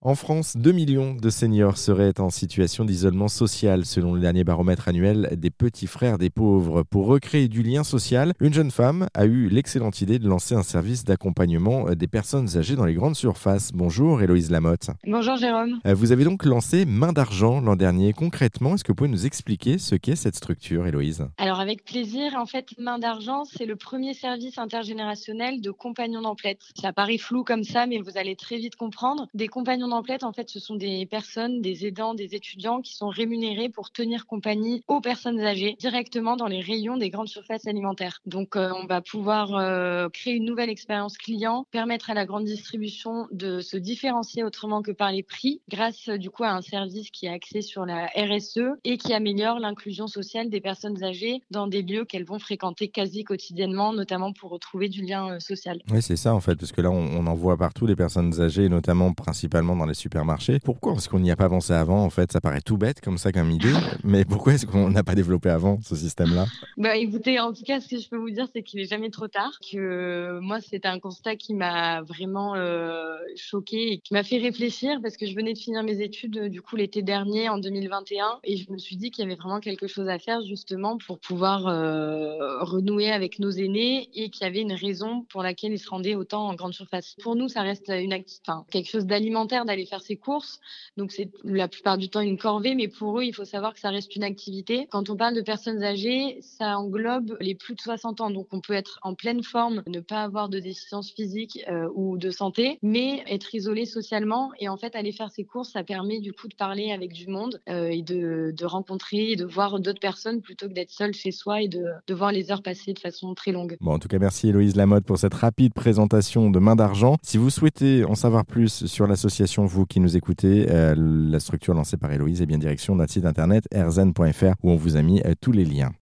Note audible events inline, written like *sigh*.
En France, 2 millions de seniors seraient en situation d'isolement social selon le dernier baromètre annuel des petits frères des pauvres. Pour recréer du lien social, une jeune femme a eu l'excellente idée de lancer un service d'accompagnement des personnes âgées dans les grandes surfaces. Bonjour Héloïse Lamotte. Bonjour Jérôme. Euh, vous avez donc lancé Main d'argent l'an dernier. Concrètement, est-ce que vous pouvez nous expliquer ce qu'est cette structure, Héloïse? Alors avec plaisir, en fait, Main d'argent, c'est le premier service intergénérationnel de compagnons d'emplette. Ça paraît flou comme ça, mais vous allez très vite comprendre. Des compagnons d'emplette, en fait, ce sont des personnes, des aidants, des étudiants qui sont rémunérés pour tenir compagnie aux personnes âgées directement dans les rayons des grandes surfaces alimentaires. Donc, euh, on va pouvoir euh, créer une nouvelle expérience client, permettre à la grande distribution de se différencier autrement que par les prix, grâce du coup à un service qui est axé sur la RSE et qui améliore l'inclusion sociale des personnes âgées dans des lieux qu'elles vont fréquenter quasi quotidiennement, notamment pour retrouver du lien euh, social. Oui, c'est ça en fait, parce que là, on, on en voit partout des personnes âgées, notamment principalement dans les supermarchés. Pourquoi est-ce qu'on n'y a pas pensé avant En fait, ça paraît tout bête comme ça comme idée, *laughs* mais pourquoi est-ce qu'on n'a pas développé avant ce système-là? Bah écoutez, en tout cas, ce que je peux vous dire, c'est qu'il est jamais trop tard. Que moi, c'était un constat qui m'a vraiment euh, choqué et qui m'a fait réfléchir parce que je venais de finir mes études du coup l'été dernier en 2021 et je me suis dit qu'il y avait vraiment quelque chose à faire justement pour pouvoir euh, renouer avec nos aînés et qu'il y avait une raison pour laquelle ils se rendaient autant en grande surface. Pour nous, ça reste une enfin, quelque chose d'alimentaire d'aller faire ses courses. Donc c'est la plupart du temps une corvée, mais pour eux, il faut savoir que ça reste une activité. Quand on parle de personnes âgées, ça englobe les plus de 60 ans. Donc on peut être en pleine forme, ne pas avoir de déficience physique euh, ou de santé, mais être isolé socialement. Et en fait, aller faire ses courses, ça permet du coup de parler avec du monde euh, et de, rencontrer et de voir d'autres personnes plutôt que d'être seul chez soi et de, voir les heures passer de façon très longue. Bon, en tout cas, merci Héloïse Lamotte pour cette rapide présentation de Main d'Argent. Si vous souhaitez en savoir plus sur l'association, vous qui nous écoutez, euh, la structure lancée par Héloïse est bien direction notre site internet erzen.fr où on vous a mis euh, tous les liens.